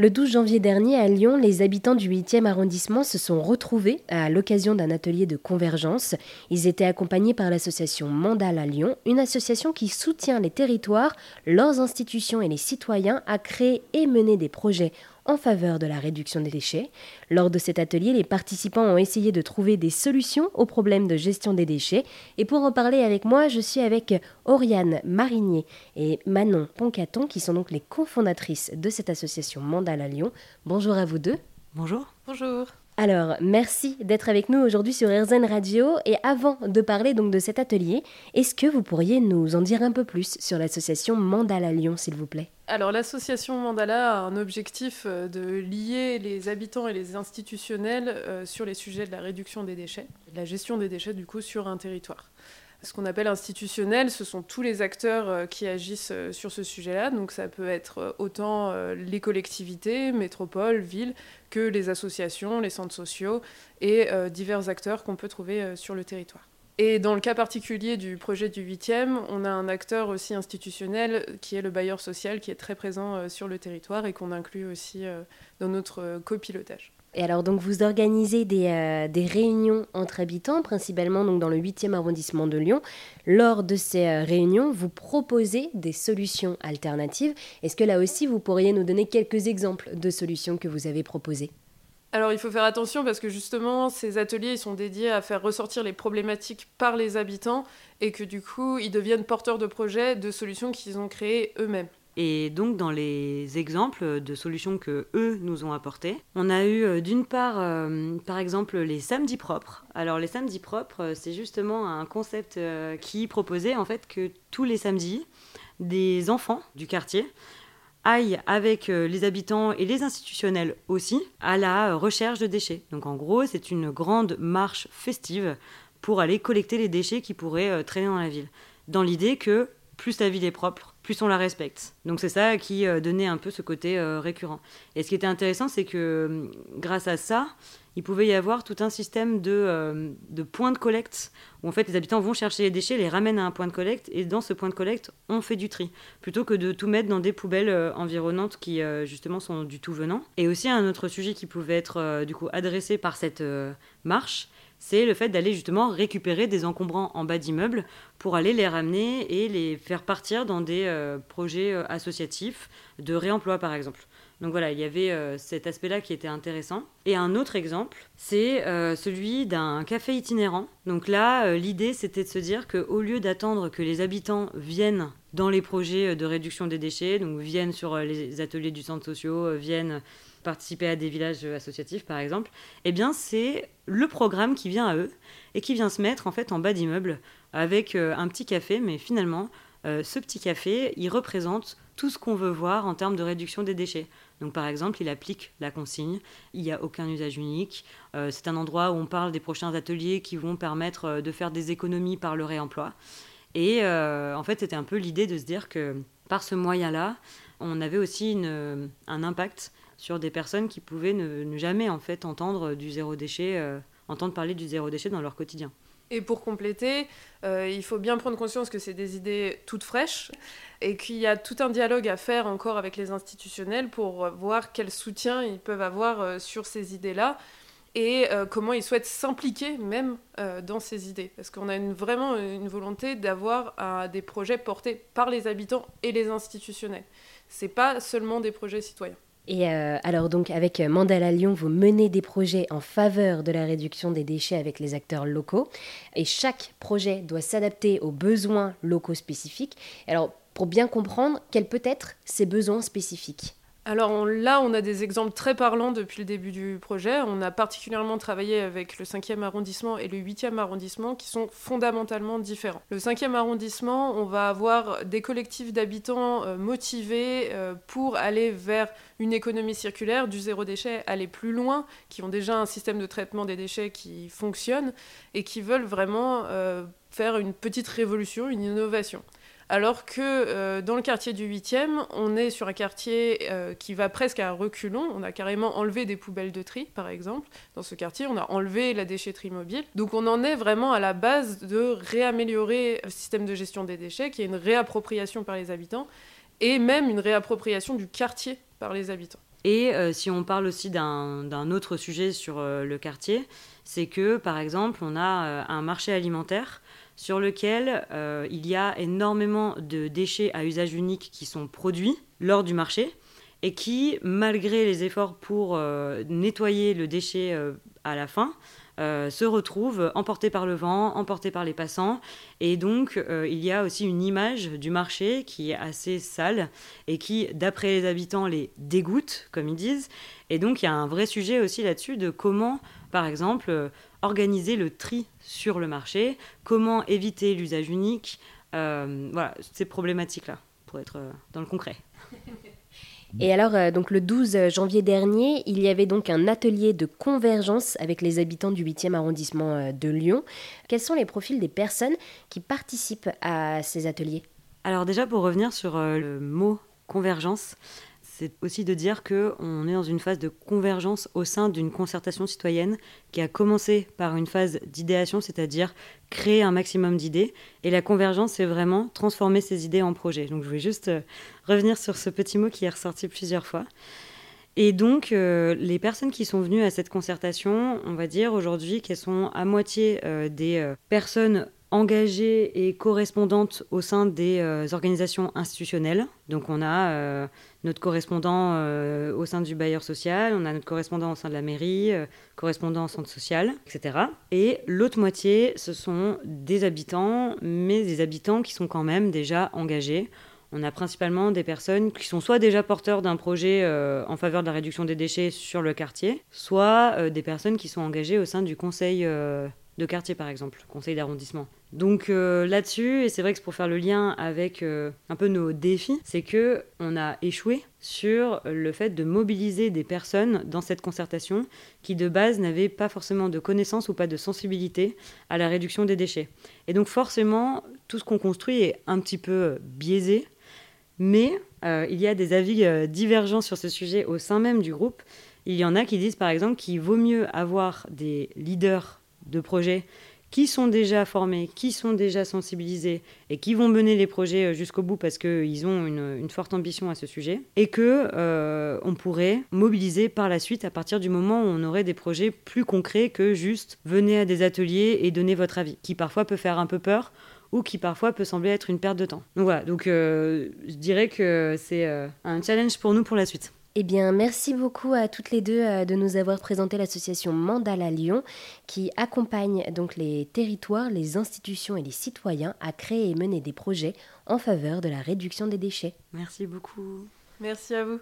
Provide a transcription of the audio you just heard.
Le 12 janvier dernier à Lyon, les habitants du 8e arrondissement se sont retrouvés à l'occasion d'un atelier de convergence. Ils étaient accompagnés par l'association Mandal à Lyon, une association qui soutient les territoires, leurs institutions et les citoyens à créer et mener des projets en faveur de la réduction des déchets. Lors de cet atelier, les participants ont essayé de trouver des solutions aux problèmes de gestion des déchets. Et pour en parler avec moi, je suis avec Oriane Marinier et Manon Poncaton, qui sont donc les cofondatrices de cette association Mandal à Lyon. Bonjour à vous deux. Bonjour. Bonjour. Alors, merci d'être avec nous aujourd'hui sur RZN Radio. Et avant de parler donc de cet atelier, est-ce que vous pourriez nous en dire un peu plus sur l'association Mandala Lyon, s'il vous plaît? Alors l'association Mandala a un objectif euh, de lier les habitants et les institutionnels euh, sur les sujets de la réduction des déchets, de la gestion des déchets du coup sur un territoire. Ce qu'on appelle institutionnel, ce sont tous les acteurs euh, qui agissent sur ce sujet-là. Donc ça peut être autant les collectivités, métropoles, villes, que les associations, les centres sociaux et divers acteurs qu'on peut trouver sur le territoire. Et dans le cas particulier du projet du 8e, on a un acteur aussi institutionnel qui est le bailleur social, qui est très présent euh, sur le territoire et qu'on inclut aussi euh, dans notre euh, copilotage. Et alors donc vous organisez des, des, réunions entre habitants, principalement donc dans le 8e arrondissement de Lyon. Lors de ces réunions, vous proposez des solutions alternatives. Est-ce que là aussi vous pourriez nous donner quelques exemples de solutions que vous avez proposées? Alors il faut faire attention parce que justement ces ateliers ils sont dédiés à faire ressortir les problématiques par les habitants et que du coup ils deviennent porteurs de projets, de solutions qu'ils ont créées eux-mêmes. Et donc dans les exemples de solutions que eux nous ont apportées, on a eu euh, d'une part euh, par exemple les samedis propres. Alors les samedis propres, euh, c'est justement un concept qui proposait en fait que tous les samedis, des enfants du quartier aille avec les habitants et les institutionnels aussi à la recherche de déchets. Donc en gros, c'est une grande marche festive pour aller collecter les déchets qui pourraient traîner dans la ville. Dans l'idée que plus la ville est propre, plus on la respecte. Donc c'est ça qui euh, donnait un peu ce côté récurrent. Et ce qui était intéressant, c'est que grâce à ça, il pouvait y avoir tout un système de, euh, de, points de collecte où en fait les habitants vont chercher les déchets, les ramènent à un point de collecte et dans ce point de collecte on fait du tri plutôt que de tout mettre dans des poubelles euh, environnantes qui euh, justement sont du tout venant. Et aussi un autre sujet qui pouvait être du coup adressé par cette marche, c'est le fait d'aller justement récupérer des encombrants en bas d'immeubles pour aller les ramener et les faire partir dans des projets associatifs de réemploi par exemple. Donc voilà, il y avait euh, cet aspect-là qui était intéressant. Et un autre exemple, c'est euh, celui d'un café itinérant. Donc là, euh, l'idée, c'était de se dire qu'au lieu d'attendre que les habitants viennent dans les projets de réduction des déchets, donc viennent sur les ateliers du centre sociaux, viennent participer à des villages associatifs par exemple, eh bien c'est le programme qui vient à eux et qui vient se mettre en fait en bas d'immeuble avec un petit café, mais finalement ce petit café, il représente tout ce qu'on veut voir en termes de réduction des déchets. Donc par exemple, il applique la consigne, il n'y a aucun usage unique, euh, c'est un endroit où on parle des prochains ateliers qui vont permettre euh, de faire des économies par le réemploi. Et euh, en fait, c'était un peu l'idée de se dire que par ce moyen-là, on avait aussi un impact sur des personnes qui pouvaient ne, jamais en fait entendre du zéro déchet, entendre parler du zéro déchet dans leur quotidien. Et pour compléter, euh, il faut bien prendre conscience que c'est des idées toutes fraîches et qu'il y a tout un dialogue à faire encore avec les institutionnels pour voir quel soutien ils peuvent avoir euh, sur ces idées-là et euh, comment ils souhaitent s'impliquer même dans ces idées. Parce qu'on a vraiment une volonté d'avoir des projets portés par les habitants et les institutionnels. C'est pas seulement des projets citoyens. Et euh, alors donc avec Mandala Lyon, vous menez des projets en faveur de la réduction des déchets avec les acteurs locaux. Et chaque projet doit s'adapter aux besoins locaux spécifiques. Alors pour bien comprendre, quels peuvent être ces besoins spécifiques? Alors là, on a des exemples très parlants depuis le début du projet. On a particulièrement travaillé avec le 5e arrondissement et le 8e arrondissement qui sont fondamentalement différents. Le 5e arrondissement, on va avoir des collectifs d'habitants euh, motivés euh, pour aller vers une économie circulaire, du zéro déchet, aller plus loin, qui ont déjà un système de traitement des déchets qui fonctionne et qui veulent vraiment euh, faire une petite révolution, une innovation. Alors que euh, dans le quartier du 8e, on est sur un quartier euh, qui va presque à reculons. On a carrément enlevé des poubelles de tri, par exemple. Dans ce quartier, on a enlevé la déchetterie mobile. Donc on en est vraiment à la base de réaméliorer le système de gestion des déchets, qui est une réappropriation par les habitants, et même une réappropriation du quartier par les habitants. Et si on parle aussi d'un autre sujet sur le quartier, c'est que par exemple on a un marché alimentaire sur lequel il y a énormément de déchets à usage unique qui sont produits lors du marché et qui, malgré les efforts pour nettoyer le déchet à la fin, euh, se retrouvent emportés par le vent, emportés par les passants. Et donc, euh, il y a aussi une image du marché qui est assez sale et qui, d'après les habitants, les dégoûte, comme ils disent. Et donc, il y a un vrai sujet aussi là-dessus de comment, par exemple, euh, organiser le tri sur le marché, comment éviter l'usage unique. voilà, ces problématiques-là, pour être dans le concret. Et alors, euh, donc le 12 janvier dernier, il y avait donc un atelier de convergence avec les habitants du 8e arrondissement euh, de Lyon. Quels sont les profils des personnes qui participent à ces ateliers? Alors déjà, pour revenir sur euh, le mot convergence, c'est aussi de dire qu'on est dans une phase de convergence au sein d'une concertation citoyenne qui a commencé par une phase d'idéation, c'est-à-dire créer un maximum d'idées. Et la convergence, c'est vraiment transformer ces idées en projets. Donc je voulais juste euh, revenir sur ce petit mot qui est ressorti plusieurs fois. Et donc, euh, les personnes qui sont venues à cette concertation, on va dire aujourd'hui qu'elles sont à moitié euh, des personnes engagées et correspondantes au sein des organisations institutionnelles. Donc on a notre correspondant euh, au sein du bailleur social, on a notre correspondant au sein de la mairie, euh, correspondant au centre social, etc. Et l'autre moitié, ce sont des habitants, mais des habitants qui sont quand même déjà engagés. On a principalement des personnes qui sont soit déjà porteurs d'un projet euh, en faveur de la réduction des déchets sur le quartier, soit des personnes qui sont engagées au sein du conseil de quartier, par exemple, conseil d'arrondissement. Donc euh, là-dessus, et c'est vrai que c'est pour faire le lien avec euh, un peu nos défis, c'est que on a échoué sur le fait de mobiliser des personnes dans cette concertation qui de base n'avaient pas forcément de connaissances ou pas de sensibilité à la réduction des déchets. Et donc forcément, tout ce qu'on construit est un petit peu biaisé, mais euh, il y a des avis divergents sur ce sujet au sein même du groupe. Il y en a qui disent par exemple qu'il vaut mieux avoir des leaders de projets qui sont déjà formés, qui sont déjà sensibilisés et qui vont mener les projets euh, jusqu'au bout parce qu'ils ont une, forte ambition à ce sujet et que euh, on pourrait mobiliser par la suite à partir du moment où on aurait des projets plus concrets que juste venez à des ateliers et donnez votre avis, qui parfois peut faire un peu peur ou qui parfois peut sembler être une perte de temps. Donc voilà, donc euh, je dirais que c'est un challenge pour nous pour la suite. Eh bien, merci beaucoup à toutes les deux euh, de nous avoir présenté l'association Mandala Lyon, qui accompagne donc les territoires, les institutions et les citoyens à créer et mener des projets en faveur de la réduction des déchets. Merci beaucoup. Merci à vous.